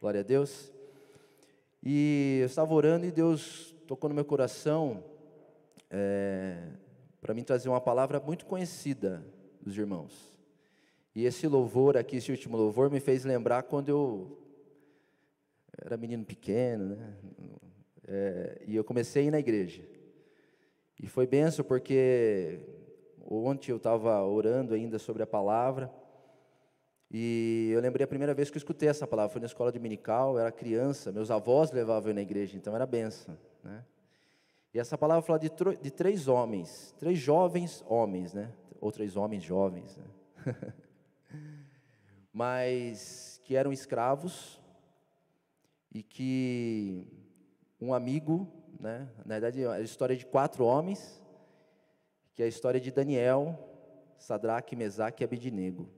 Glória a Deus. E eu estava orando e Deus tocou no meu coração é, para mim trazer uma palavra muito conhecida dos irmãos. E esse louvor aqui, esse último louvor, me fez lembrar quando eu era menino pequeno, né? É, e eu comecei a ir na igreja. E foi benção porque ontem eu estava orando ainda sobre a palavra. E eu lembrei a primeira vez que eu escutei essa palavra, foi na escola dominical, eu era criança, meus avós levavam eu na igreja, então era benção. Né? E essa palavra fala de, de, três homens, três jovens homens, né? ou três homens jovens, né? mas que eram escravos e que um amigo, né? na verdade é a história de quatro homens, que é a história de Daniel, Sadraque, Mesaque e Abednego.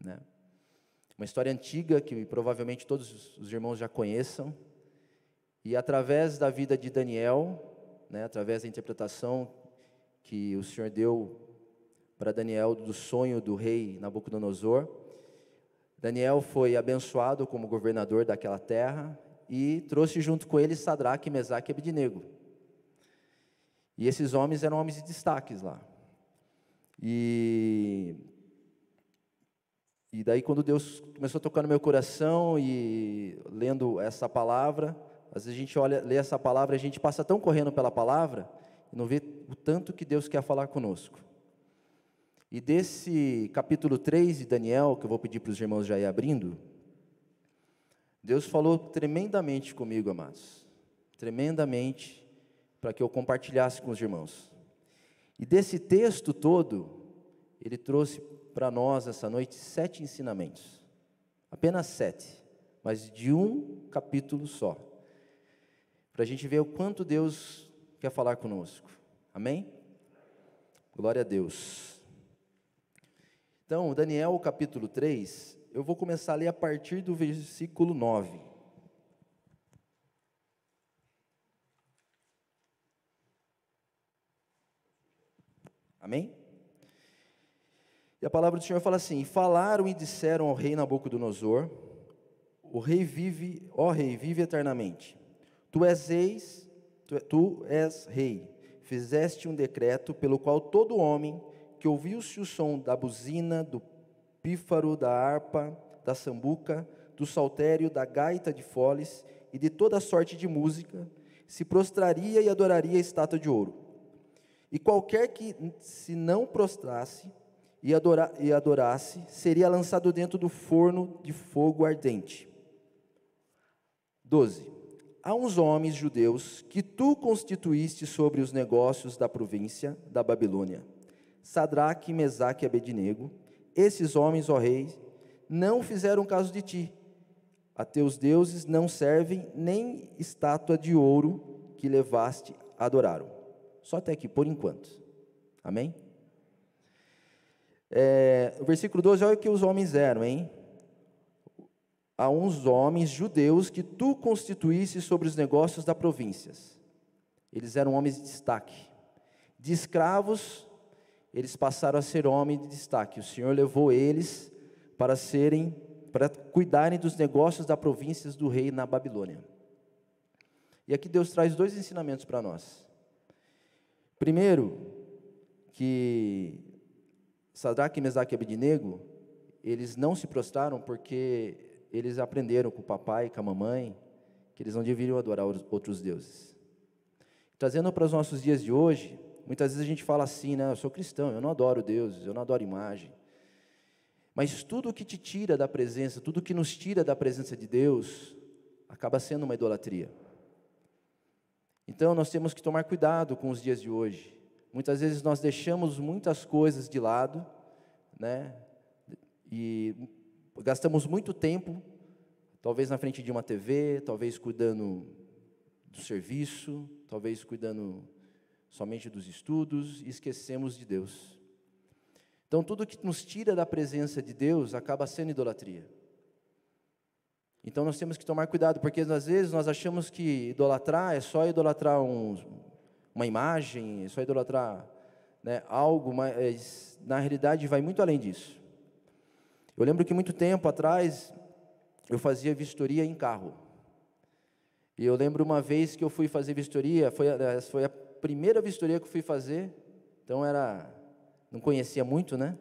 Né? Uma história antiga que provavelmente todos os irmãos já conheçam. E através da vida de Daniel, né, através da interpretação que o Senhor deu para Daniel do sonho do rei Nabucodonosor, Daniel foi abençoado como governador daquela terra e trouxe junto com ele Sadraque, Mesaque e Abednego. E esses homens eram homens de destaques lá. E e daí, quando Deus começou a tocar no meu coração e lendo essa palavra, às vezes a gente olha, lê essa palavra, a gente passa tão correndo pela palavra e não vê o tanto que Deus quer falar conosco. E desse capítulo 3 de Daniel, que eu vou pedir para os irmãos já ir abrindo, Deus falou tremendamente comigo, amados. Tremendamente, para que eu compartilhasse com os irmãos. E desse texto todo, ele trouxe para nós essa noite sete ensinamentos. Apenas sete, mas de um capítulo só. Para a gente ver o quanto Deus quer falar conosco. Amém? Glória a Deus. Então, Daniel capítulo 3, eu vou começar a ler a partir do versículo 9. Amém? A palavra do Senhor fala assim: Falaram e disseram ao rei Nabucodonosor: O rei vive, ó rei, vive eternamente. Tu és eis, tu, tu és rei. Fizeste um decreto pelo qual todo homem que ouviu-se o som da buzina, do pífaro, da harpa, da sambuca, do saltério, da gaita de foles e de toda sorte de música, se prostraria e adoraria a estátua de ouro. E qualquer que se não prostrasse, e, adora, e adorasse, seria lançado dentro do forno de fogo ardente. 12. Há uns homens judeus que tu constituíste sobre os negócios da província da Babilônia, Sadraque, Mesaque e Abednego. Esses homens, ó rei, não fizeram caso de ti. A teus deuses não servem nem estátua de ouro que levaste adoraram. Só até aqui, por enquanto. Amém? É, o versículo 12, olha o que os homens eram, hein? Há uns homens judeus que tu constituísse sobre os negócios da províncias. Eles eram homens de destaque. De escravos, eles passaram a ser homens de destaque. O Senhor levou eles para serem, para cuidarem dos negócios da províncias do rei na Babilônia. E aqui Deus traz dois ensinamentos para nós. Primeiro, que Sadraque, Mesaque e Abednego, eles não se prostraram porque eles aprenderam com o papai e com a mamãe que eles não deveriam adorar outros deuses. Trazendo para os nossos dias de hoje, muitas vezes a gente fala assim, né, eu sou cristão, eu não adoro deuses, eu não adoro imagem. Mas tudo que te tira da presença, tudo que nos tira da presença de Deus, acaba sendo uma idolatria. Então nós temos que tomar cuidado com os dias de hoje. Muitas vezes nós deixamos muitas coisas de lado, né? E gastamos muito tempo, talvez na frente de uma TV, talvez cuidando do serviço, talvez cuidando somente dos estudos e esquecemos de Deus. Então, tudo que nos tira da presença de Deus acaba sendo idolatria. Então, nós temos que tomar cuidado, porque às vezes nós achamos que idolatrar é só idolatrar um, uma imagem, é só idolatrar né, algo, mas na realidade vai muito além disso. Eu lembro que muito tempo atrás eu fazia vistoria em carro. E eu lembro uma vez que eu fui fazer vistoria, foi, foi a primeira vistoria que eu fui fazer, então era, não conhecia muito, né?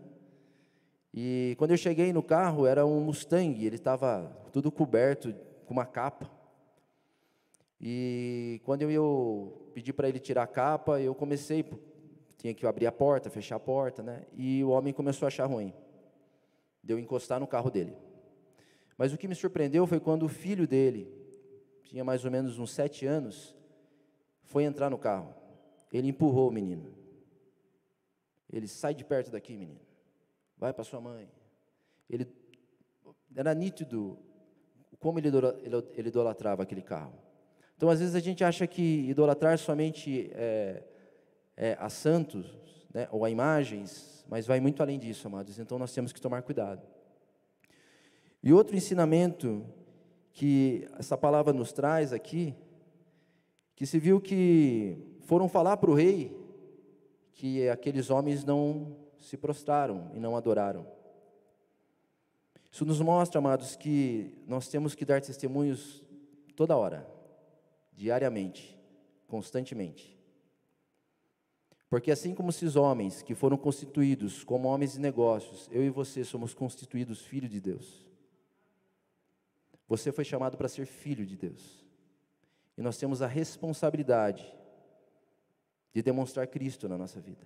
E quando eu cheguei no carro, era um Mustang, ele estava tudo coberto com uma capa. E quando eu, pedi para ele tirar a capa, eu comecei, tinha que abrir a porta, fechar a porta, né? E o homem começou a achar ruim. Deu encostar no carro dele. Mas o que me surpreendeu foi quando o filho dele, tinha mais ou menos uns sete anos, foi entrar no carro. Ele empurrou o menino. Ele sai de perto daqui, menino. Vai para sua mãe. Ele era nítido como ele idolatrava aquele carro. Então, às vezes a gente acha que idolatrar somente é, é, a santos, né, ou a imagens, mas vai muito além disso, amados. Então, nós temos que tomar cuidado. E outro ensinamento que essa palavra nos traz aqui, que se viu que foram falar para o rei que aqueles homens não se prostraram e não adoraram. Isso nos mostra, amados, que nós temos que dar testemunhos toda hora, diariamente, constantemente. Porque assim como esses homens que foram constituídos como homens de negócios, eu e você somos constituídos filhos de Deus. Você foi chamado para ser filho de Deus. E nós temos a responsabilidade de demonstrar Cristo na nossa vida.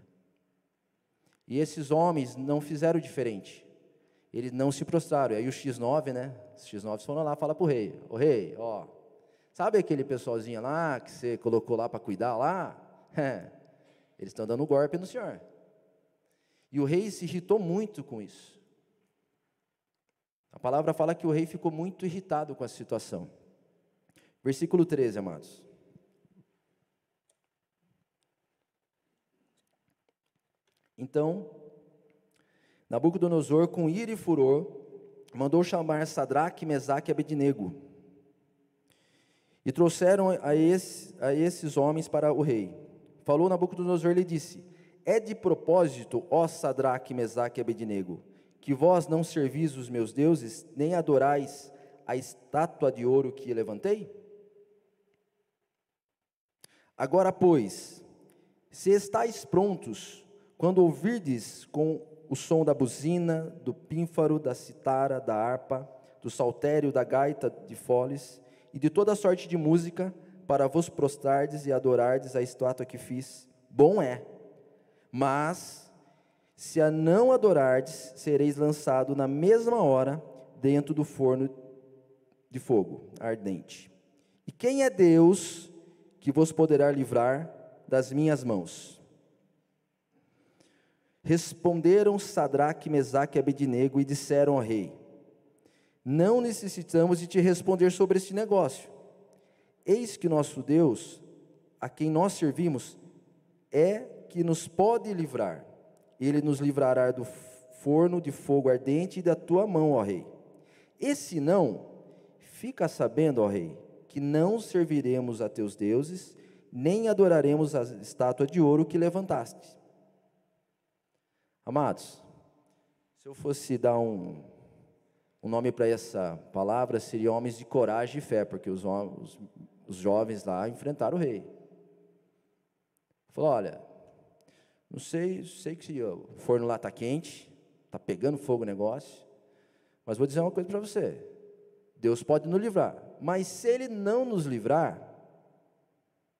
E esses homens não fizeram diferente. Eles não se prostraram. E aí o X9, né? Os X9 foram lá falar para o rei: Ô rei, ó, sabe aquele pessoalzinho lá que você colocou lá para cuidar lá? É, eles estão dando golpe no senhor. E o rei se irritou muito com isso. A palavra fala que o rei ficou muito irritado com a situação. Versículo 13, amados. Então, Nabucodonosor, com ira e furor, mandou chamar Sadraque, Mesaque e Abednego. E trouxeram a, esse, a esses homens para o rei. Falou Nabucodonosor e lhe disse: É de propósito, ó Sadraque, Mesaque e Abednego, que vós não servis os meus deuses, nem adorais a estátua de ouro que levantei? Agora, pois, se estáis prontos, quando ouvirdes com o som da buzina, do pífaro, da citara, da harpa, do saltério, da gaita de foles e de toda sorte de música, para vos prostrardes e adorardes a estátua que fiz, bom é. Mas se a não adorardes, sereis lançado na mesma hora dentro do forno de fogo ardente. E quem é Deus que vos poderá livrar das minhas mãos? Responderam Sadraque, Mesaque e Abednego e disseram ao rei: Não necessitamos de te responder sobre este negócio. Eis que nosso Deus, a quem nós servimos, é que nos pode livrar ele nos livrará do forno de fogo ardente e da tua mão, ó rei. E se não, fica sabendo, ó rei, que não serviremos a teus deuses, nem adoraremos a estátua de ouro que levantaste. Amados, se eu fosse dar um, um nome para essa palavra, seria homens de coragem e fé, porque os, os, os jovens lá enfrentaram o rei. Falou: olha, não sei, sei que o forno lá está quente, está pegando fogo o negócio, mas vou dizer uma coisa para você: Deus pode nos livrar, mas se Ele não nos livrar,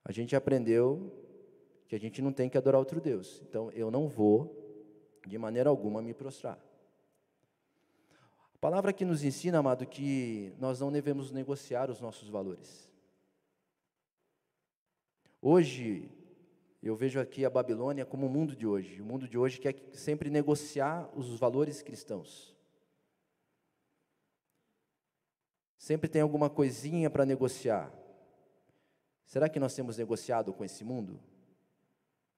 a gente aprendeu que a gente não tem que adorar outro Deus. Então eu não vou, de maneira alguma, me prostrar. A palavra que nos ensina, amado, que nós não devemos negociar os nossos valores. Hoje, eu vejo aqui a Babilônia como o mundo de hoje. O mundo de hoje quer sempre negociar os valores cristãos. Sempre tem alguma coisinha para negociar. Será que nós temos negociado com esse mundo?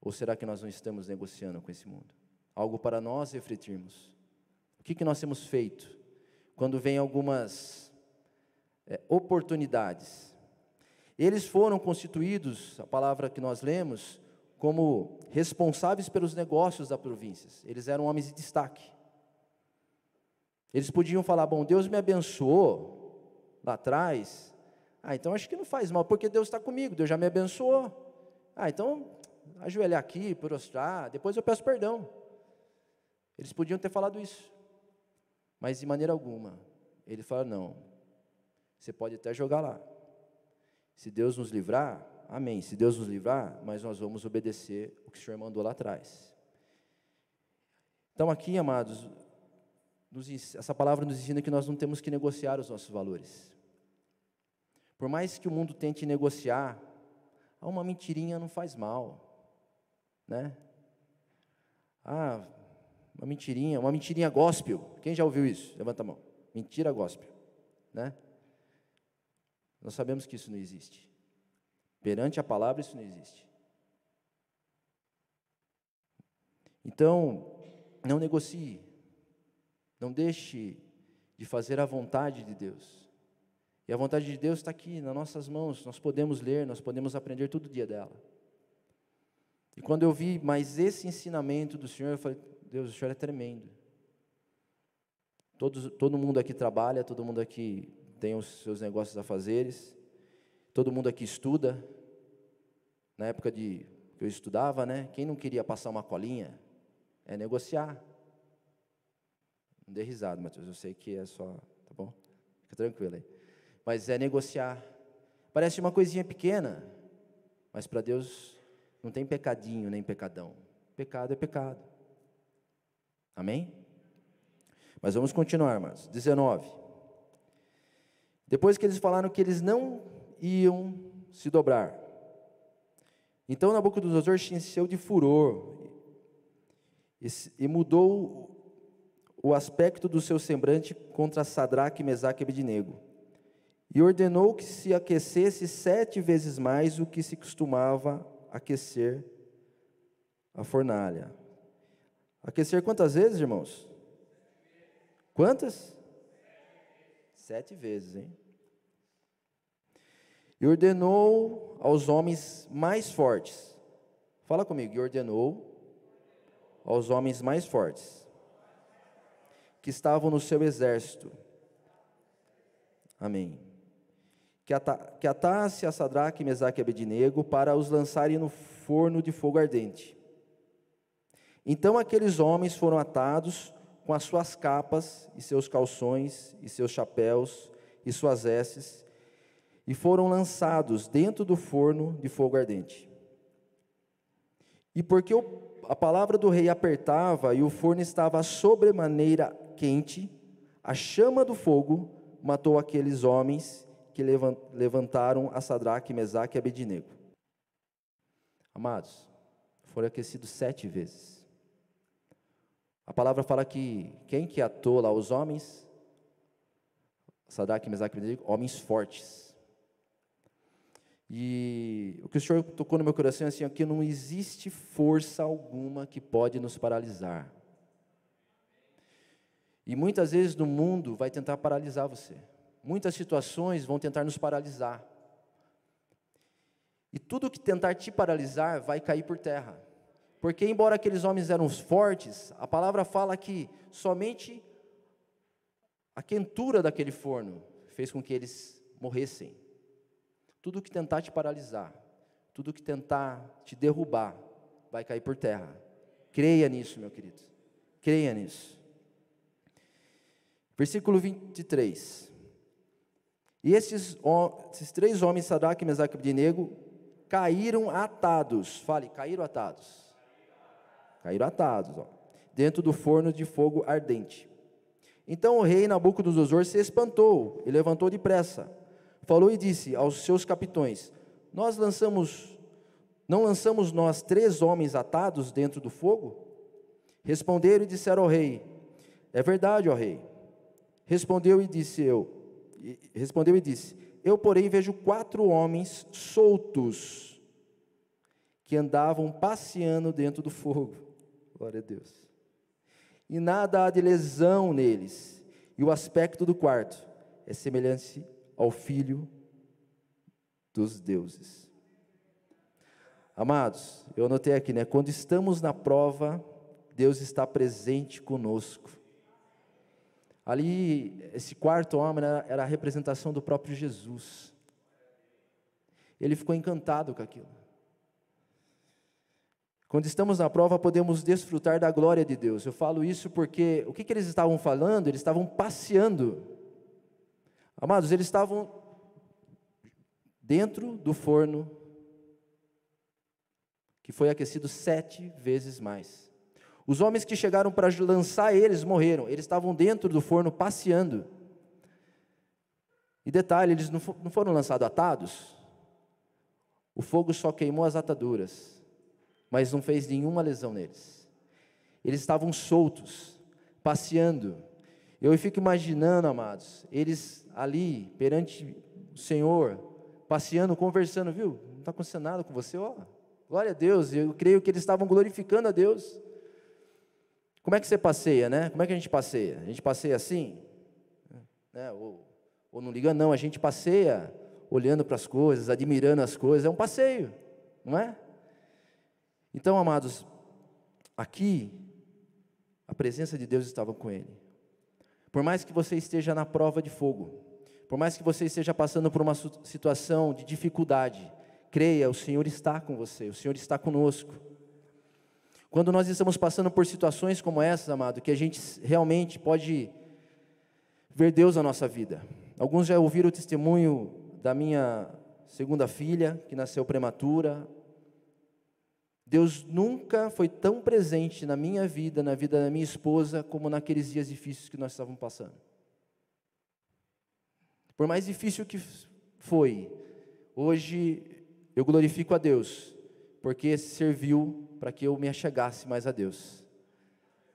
Ou será que nós não estamos negociando com esse mundo? Algo para nós refletirmos. O que, que nós temos feito quando vem algumas é, oportunidades? Eles foram constituídos, a palavra que nós lemos, como responsáveis pelos negócios da província. Eles eram homens de destaque. Eles podiam falar: Bom, Deus me abençoou, lá atrás, ah, então acho que não faz mal, porque Deus está comigo, Deus já me abençoou. Ah, então ajoelhar aqui, prostrar, depois eu peço perdão. Eles podiam ter falado isso, mas de maneira alguma. Ele fala: não, você pode até jogar lá. Se Deus nos livrar, amém. Se Deus nos livrar, mas nós vamos obedecer o que o Senhor mandou lá atrás. Então, aqui, amados, nos, essa palavra nos ensina que nós não temos que negociar os nossos valores. Por mais que o mundo tente negociar, uma mentirinha não faz mal, né? Ah, uma mentirinha, uma mentirinha gospel. Quem já ouviu isso? Levanta a mão. Mentira gospel, né? Nós sabemos que isso não existe. Perante a palavra isso não existe. Então, não negocie. Não deixe de fazer a vontade de Deus. E a vontade de Deus está aqui nas nossas mãos. Nós podemos ler, nós podemos aprender todo dia dela. E quando eu vi mais esse ensinamento do Senhor, eu falei: Deus, o Senhor é tremendo. Todo, todo mundo aqui trabalha, todo mundo aqui tem os seus negócios a fazeres, todo mundo aqui estuda. Na época de que eu estudava, né? Quem não queria passar uma colinha é negociar. Não dê risada, Matheus, eu sei que é só, tá bom? Fica tranquilo aí. Mas é negociar. Parece uma coisinha pequena, mas para Deus não tem pecadinho nem pecadão. Pecado é pecado. Amém? Mas vamos continuar, mas 19. Depois que eles falaram que eles não iam se dobrar. Então Nabucodonosor se encheu de furor e, e mudou o aspecto do seu semblante contra Sadraque, Mesaque e Abednego. E ordenou que se aquecesse sete vezes mais o que se costumava aquecer a fornalha. Aquecer quantas vezes, irmãos? Quantas? Sete vezes, hein? E ordenou aos homens mais fortes. Fala comigo. E ordenou aos homens mais fortes que estavam no seu exército. Amém. Que, ata que atasse a Sadraque, Mesaque e Abednego para os lançarem no forno de fogo ardente. Então aqueles homens foram atados com as suas capas e seus calções e seus chapéus e suas vestes e foram lançados dentro do forno de fogo ardente. E porque a palavra do rei apertava e o forno estava sobremaneira quente, a chama do fogo matou aqueles homens que levantaram a Sadraque, Mesaque e Abednego. Amados, foram aquecidos sete vezes. A palavra fala que quem que atou lá os homens? Sadraque, Mesaque e homens fortes. E o que o Senhor tocou no meu coração é assim, que não existe força alguma que pode nos paralisar. E muitas vezes no mundo vai tentar paralisar você. Muitas situações vão tentar nos paralisar. E tudo que tentar te paralisar vai cair por terra. Porque, embora aqueles homens eram fortes, a palavra fala que somente a quentura daquele forno fez com que eles morressem. Tudo que tentar te paralisar, tudo que tentar te derrubar, vai cair por terra. Creia nisso, meu querido. Creia nisso. Versículo 23. E esses, esses três homens, Sadraque, Mesaque e Abednego, caíram atados. Fale, caíram atados caíram atados, ó, dentro do forno de fogo ardente. Então o rei Nabucodonosor se espantou e levantou depressa. Falou e disse aos seus capitões: Nós lançamos, não lançamos nós três homens atados dentro do fogo? Responderam e disseram ao rei: É verdade, ó rei. Respondeu e disse eu, respondeu e disse: Eu, porém, vejo quatro homens soltos que andavam passeando dentro do fogo. Glória a Deus. E nada há de lesão neles. E o aspecto do quarto é semelhante ao filho dos deuses. Amados, eu anotei aqui, né? Quando estamos na prova, Deus está presente conosco. Ali, esse quarto homem era, a representação do próprio Jesus. Ele ficou encantado com aquilo. Quando estamos na prova, podemos desfrutar da glória de Deus. Eu falo isso porque o que, que eles estavam falando? Eles estavam passeando. Amados, eles estavam dentro do forno que foi aquecido sete vezes mais. Os homens que chegaram para lançar eles morreram, eles estavam dentro do forno passeando. E detalhe, eles não foram lançados atados. O fogo só queimou as ataduras, mas não fez nenhuma lesão neles. Eles estavam soltos, passeando. Eu fico imaginando, amados, eles ali perante o Senhor, passeando, conversando, viu? Não está acontecendo nada com você, ó. Glória a Deus, eu creio que eles estavam glorificando a Deus. Como é que você passeia, né? Como é que a gente passeia? A gente passeia assim? Né? Ou, ou não liga, não, a gente passeia olhando para as coisas, admirando as coisas, é um passeio, não é? Então, amados, aqui, a presença de Deus estava com ele. Por mais que você esteja na prova de fogo, por mais que você esteja passando por uma situação de dificuldade, creia, o Senhor está com você, o Senhor está conosco. Quando nós estamos passando por situações como essas, amado, que a gente realmente pode ver Deus na nossa vida. Alguns já ouviram o testemunho da minha segunda filha, que nasceu prematura. Deus nunca foi tão presente na minha vida, na vida da minha esposa, como naqueles dias difíceis que nós estávamos passando. Por mais difícil que foi, hoje eu glorifico a Deus, porque serviu para que eu me achegasse mais a Deus.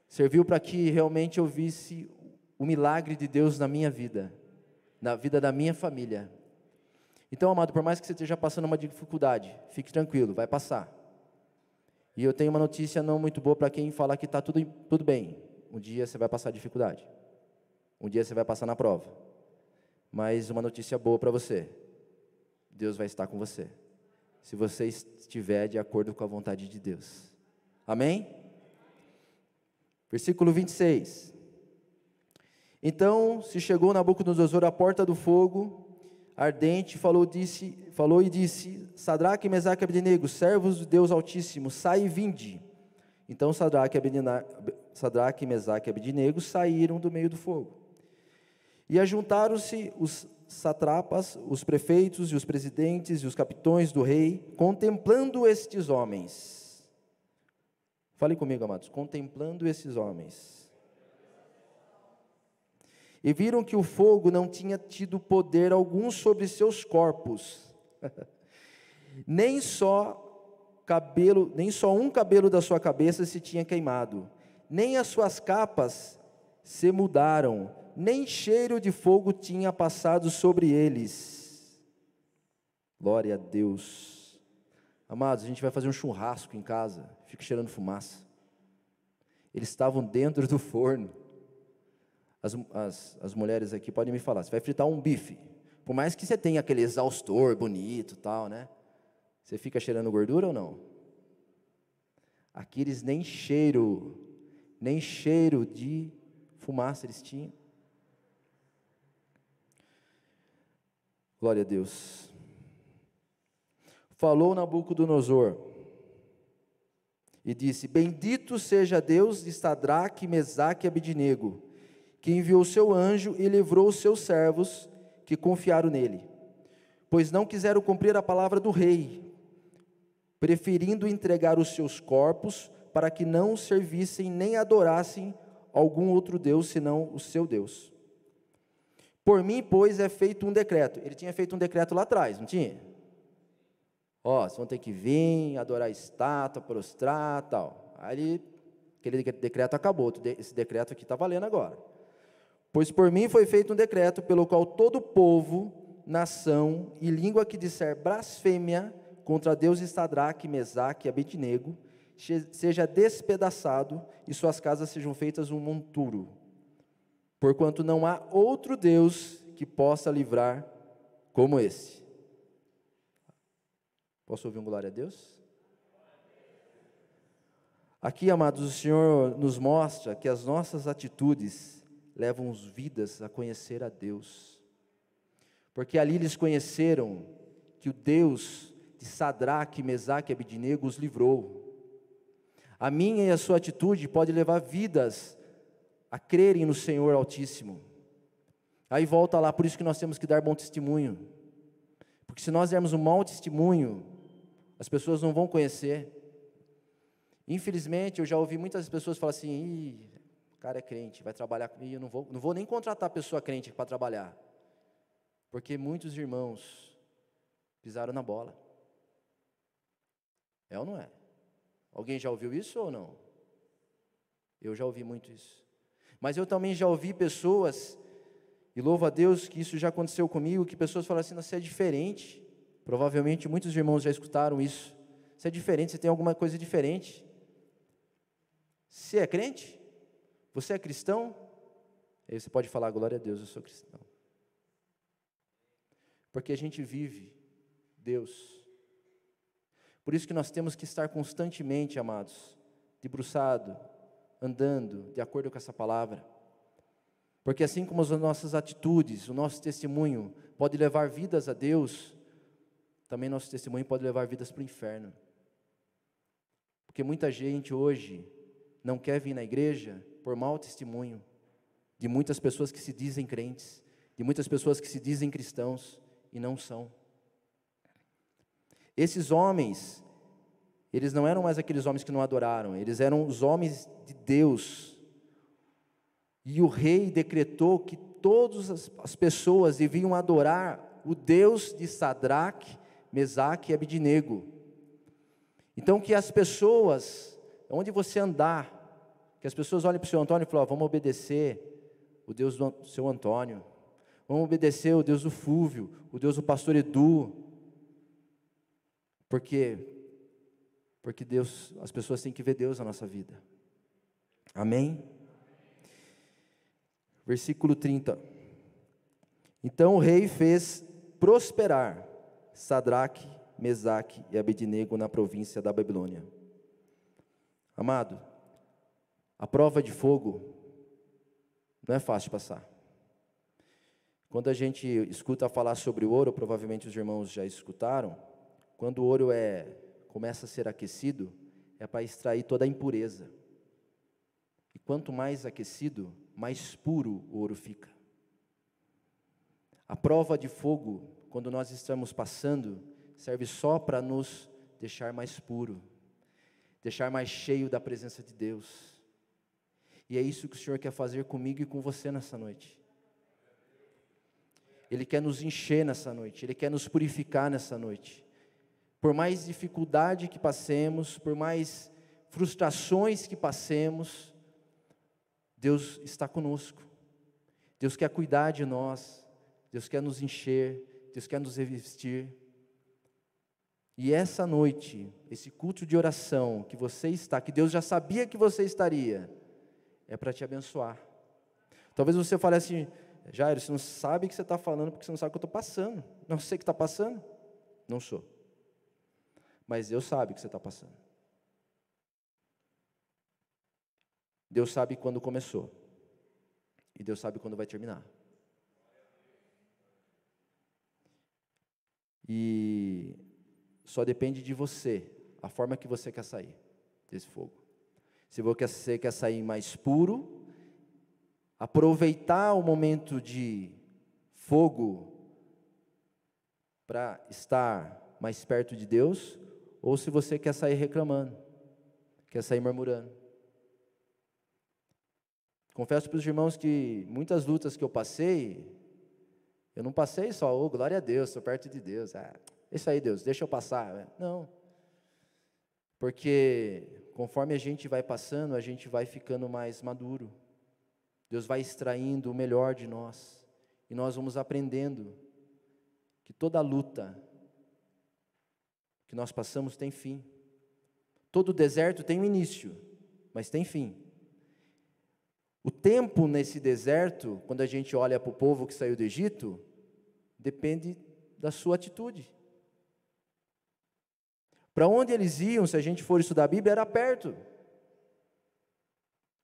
Serviu para que realmente eu visse o milagre de Deus na minha vida, na vida da minha família. Então, amado, por mais que você esteja passando uma dificuldade, fique tranquilo, vai passar. E eu tenho uma notícia não muito boa para quem falar que está tudo, tudo bem. Um dia você vai passar dificuldade. Um dia você vai passar na prova. Mas uma notícia boa para você: Deus vai estar com você se você estiver de acordo com a vontade de Deus. Amém? Versículo 26. Então se chegou Nabucodonosor à porta do fogo ardente, falou, disse, falou e disse: Sadraque, Mesaque e Abednego, servos do Deus Altíssimo, sai e vinde. Então Sadraque, Sadraque Mesaque e Abednego saíram do meio do fogo. E ajuntaram-se os satrapas, os prefeitos e os presidentes e os capitões do rei, contemplando estes homens. Fale comigo, amados, contemplando esses homens. E viram que o fogo não tinha tido poder algum sobre seus corpos, nem só cabelo, nem só um cabelo da sua cabeça se tinha queimado, nem as suas capas se mudaram, nem cheiro de fogo tinha passado sobre eles. Glória a Deus. Amados, a gente vai fazer um churrasco em casa, fica cheirando fumaça. Eles estavam dentro do forno. As, as, as mulheres aqui podem me falar, você vai fritar um bife. Por mais que você tenha aquele exaustor bonito tal, né? Você fica cheirando gordura ou não? Aqui eles nem cheiro, nem cheiro de fumaça eles tinham. Glória a Deus. Falou Nabucodonosor e disse: Bendito seja Deus de Sadraque, Mesaque e Abidinego, que enviou seu anjo e livrou os seus servos que confiaram nele, pois não quiseram cumprir a palavra do rei, preferindo entregar os seus corpos para que não servissem nem adorassem algum outro Deus senão o seu Deus. Por mim, pois, é feito um decreto. Ele tinha feito um decreto lá atrás, não tinha? Ó, vocês vão ter que vir, adorar a estátua, prostrar, tal. Aí, aquele decreto acabou, esse decreto aqui está valendo agora. Pois por mim foi feito um decreto pelo qual todo povo, nação e língua que disser blasfêmia contra Deus Estadraque, Mesaque e Abednego, seja despedaçado e suas casas sejam feitas um monturo porquanto não há outro Deus que possa livrar como esse. Posso ouvir um glória a Deus? Aqui, amados, o Senhor nos mostra que as nossas atitudes levam as vidas a conhecer a Deus. Porque ali eles conheceram que o Deus de Sadraque, Mesaque e Abidinego os livrou. A minha e a sua atitude pode levar vidas a crerem no Senhor Altíssimo. Aí volta lá, por isso que nós temos que dar bom testemunho. Porque se nós dermos um mau testemunho, as pessoas não vão conhecer. Infelizmente, eu já ouvi muitas pessoas falar assim: Ih, o cara é crente, vai trabalhar comigo, eu não vou, não vou nem contratar pessoa crente para trabalhar. Porque muitos irmãos pisaram na bola. É ou não é? Alguém já ouviu isso ou não? Eu já ouvi muito isso. Mas eu também já ouvi pessoas, e louvo a Deus que isso já aconteceu comigo, que pessoas falam assim: você é diferente. Provavelmente muitos irmãos já escutaram isso. Você é diferente, você tem alguma coisa diferente. Você é crente? Você é cristão? Aí você pode falar, glória a Deus, eu sou cristão. Porque a gente vive Deus. Por isso que nós temos que estar constantemente, amados, debruçado, andando de acordo com essa palavra. Porque assim como as nossas atitudes, o nosso testemunho pode levar vidas a Deus, também nosso testemunho pode levar vidas para o inferno. Porque muita gente hoje não quer vir na igreja por mau testemunho de muitas pessoas que se dizem crentes, de muitas pessoas que se dizem cristãos e não são. Esses homens, eles não eram mais aqueles homens que não adoraram, eles eram os homens de Deus. E o rei decretou que todas as pessoas deviam adorar o Deus de Sadraque, Mesaque e Abidinego. Então que as pessoas, onde você andar, que as pessoas olhem para o seu Antônio e falem, vamos obedecer o Deus do seu Antônio, vamos obedecer o Deus do Fúvio, o Deus do pastor Edu, porque porque Deus, as pessoas têm que ver Deus na nossa vida. Amém? Versículo 30. Então o rei fez prosperar Sadraque, Mesaque e Abednego na província da Babilônia. Amado, a prova de fogo não é fácil passar. Quando a gente escuta falar sobre o ouro, provavelmente os irmãos já escutaram, quando o ouro é começa a ser aquecido, é para extrair toda a impureza. E quanto mais aquecido, mais puro o ouro fica. A prova de fogo, quando nós estamos passando, serve só para nos deixar mais puro, deixar mais cheio da presença de Deus. E é isso que o Senhor quer fazer comigo e com você nessa noite. Ele quer nos encher nessa noite, Ele quer nos purificar nessa noite. Por mais dificuldade que passemos, por mais frustrações que passemos, Deus está conosco. Deus quer cuidar de nós, Deus quer nos encher, Deus quer nos revestir. E essa noite, esse culto de oração que você está, que Deus já sabia que você estaria, é para te abençoar. Talvez você fale assim, Jairo, você não sabe o que você está falando porque você não sabe o que eu estou passando. Não sei o que está passando? Não sou. Mas Deus sabe o que você está passando. Deus sabe quando começou. E Deus sabe quando vai terminar. E só depende de você, a forma que você quer sair desse fogo. Se você quer sair mais puro, aproveitar o momento de fogo para estar mais perto de Deus, ou se você quer sair reclamando, quer sair murmurando. Confesso para os irmãos que muitas lutas que eu passei, eu não passei só, oh, glória a Deus, estou perto de Deus. Ah, isso aí, Deus, deixa eu passar. Não. Porque conforme a gente vai passando, a gente vai ficando mais maduro. Deus vai extraindo o melhor de nós. E nós vamos aprendendo que toda luta que nós passamos tem fim. Todo deserto tem um início, mas tem fim. O tempo nesse deserto, quando a gente olha para o povo que saiu do Egito, depende da sua atitude. Para onde eles iam, se a gente for estudar a Bíblia, era perto.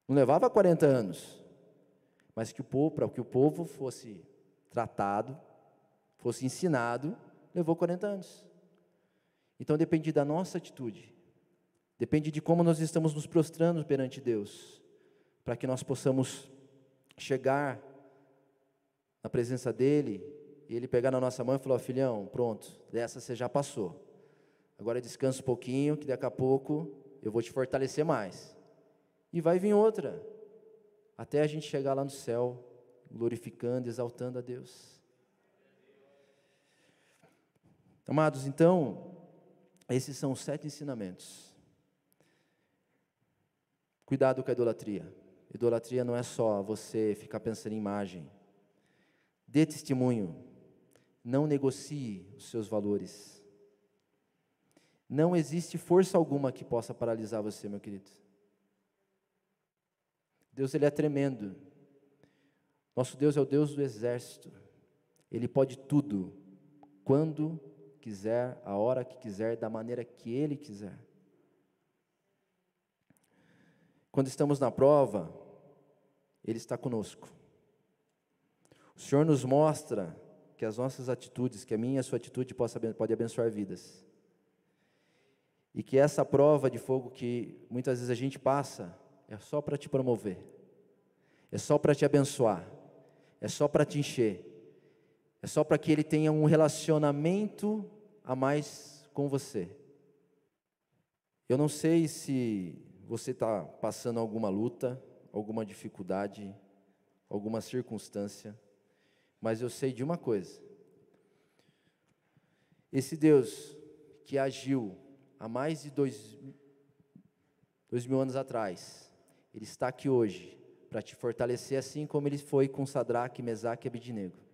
Não levava 40 anos. mas que o povo, para que o povo fosse tratado, fosse ensinado, levou 40 anos. Então depende da nossa atitude, depende de como nós estamos nos prostrando perante Deus, para que nós possamos chegar na presença dEle, e Ele pegar na nossa mão e falar: oh, filhão, pronto, dessa você já passou. Agora descansa um pouquinho, que daqui a pouco eu vou te fortalecer mais. E vai vir outra, até a gente chegar lá no céu, glorificando, exaltando a Deus. Amados, então, esses são os sete ensinamentos. Cuidado com a idolatria. Idolatria não é só você ficar pensando em imagem. Dê testemunho. Não negocie os seus valores. Não existe força alguma que possa paralisar você, meu querido. Deus ele é tremendo. Nosso Deus é o Deus do exército. Ele pode tudo, quando quiser, a hora que quiser, da maneira que ele quiser. Quando estamos na prova, ele está conosco. O Senhor nos mostra que as nossas atitudes, que a minha e a sua atitude possa, pode abençoar vidas. E que essa prova de fogo que muitas vezes a gente passa, é só para te promover, é só para te abençoar, é só para te encher, é só para que ele tenha um relacionamento a mais com você. Eu não sei se você está passando alguma luta, alguma dificuldade, alguma circunstância, mas eu sei de uma coisa: esse Deus que agiu há mais de dois, dois mil anos atrás, Ele está aqui hoje para te fortalecer, assim como Ele foi com Sadraque, Mesaque e Abidinego.